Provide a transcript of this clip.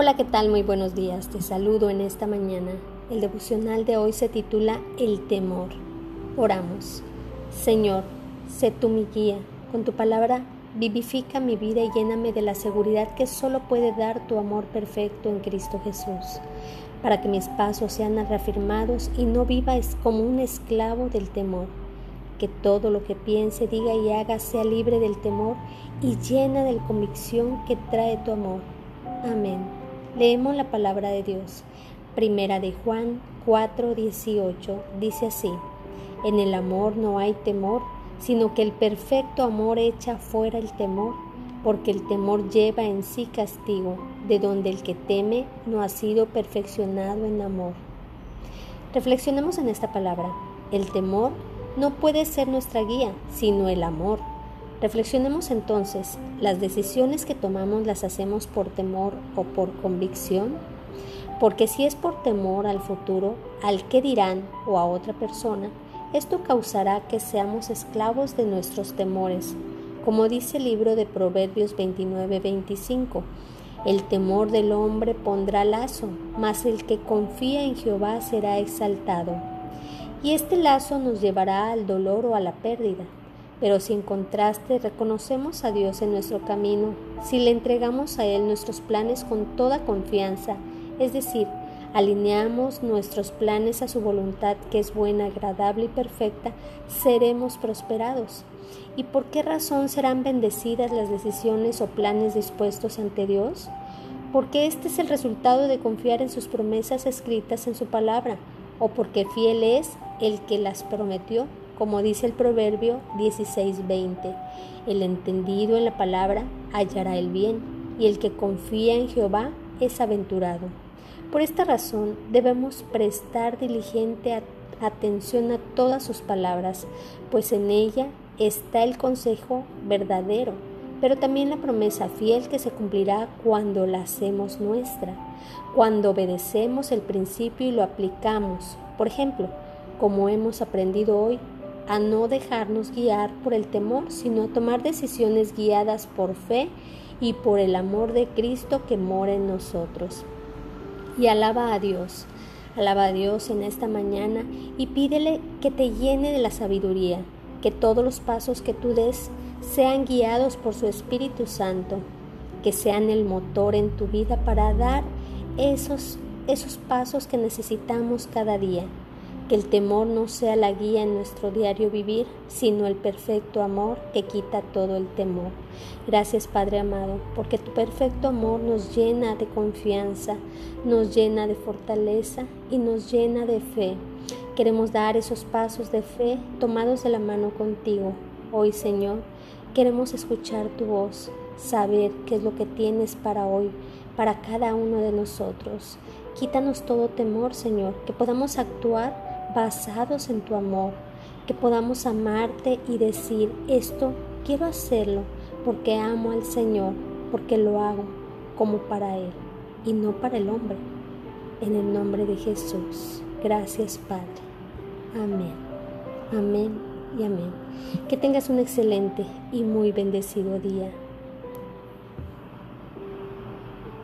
Hola, ¿qué tal? Muy buenos días. Te saludo en esta mañana. El devocional de hoy se titula El temor. Oramos. Señor, sé tú mi guía. Con tu palabra vivifica mi vida y lléname de la seguridad que solo puede dar tu amor perfecto en Cristo Jesús, para que mis pasos sean reafirmados y no viva como un esclavo del temor. Que todo lo que piense, diga y haga sea libre del temor y llena de la convicción que trae tu amor. Amén. Leemos la palabra de Dios. Primera de Juan 4:18 dice así, En el amor no hay temor, sino que el perfecto amor echa fuera el temor, porque el temor lleva en sí castigo, de donde el que teme no ha sido perfeccionado en amor. Reflexionemos en esta palabra. El temor no puede ser nuestra guía, sino el amor. Reflexionemos entonces, ¿las decisiones que tomamos las hacemos por temor o por convicción? Porque si es por temor al futuro, al que dirán o a otra persona, esto causará que seamos esclavos de nuestros temores, como dice el libro de Proverbios 29-25. El temor del hombre pondrá lazo, mas el que confía en Jehová será exaltado. Y este lazo nos llevará al dolor o a la pérdida. Pero si en contraste reconocemos a Dios en nuestro camino, si le entregamos a Él nuestros planes con toda confianza, es decir, alineamos nuestros planes a su voluntad que es buena, agradable y perfecta, seremos prosperados. ¿Y por qué razón serán bendecidas las decisiones o planes dispuestos ante Dios? Porque este es el resultado de confiar en sus promesas escritas en su palabra, o porque fiel es el que las prometió como dice el proverbio 16:20. El entendido en la palabra hallará el bien, y el que confía en Jehová es aventurado. Por esta razón debemos prestar diligente atención a todas sus palabras, pues en ella está el consejo verdadero, pero también la promesa fiel que se cumplirá cuando la hacemos nuestra, cuando obedecemos el principio y lo aplicamos. Por ejemplo, como hemos aprendido hoy, a no dejarnos guiar por el temor, sino a tomar decisiones guiadas por fe y por el amor de Cristo que mora en nosotros. Y alaba a Dios, alaba a Dios en esta mañana y pídele que te llene de la sabiduría, que todos los pasos que tú des sean guiados por su Espíritu Santo, que sean el motor en tu vida para dar esos, esos pasos que necesitamos cada día que el temor no sea la guía en nuestro diario vivir, sino el perfecto amor que quita todo el temor. Gracias Padre amado, porque tu perfecto amor nos llena de confianza, nos llena de fortaleza y nos llena de fe. Queremos dar esos pasos de fe tomados de la mano contigo. Hoy Señor, queremos escuchar tu voz, saber qué es lo que tienes para hoy, para cada uno de nosotros. Quítanos todo temor, Señor, que podamos actuar basados en tu amor, que podamos amarte y decir esto, quiero hacerlo porque amo al Señor, porque lo hago como para Él y no para el hombre. En el nombre de Jesús. Gracias Padre. Amén. Amén y amén. Que tengas un excelente y muy bendecido día.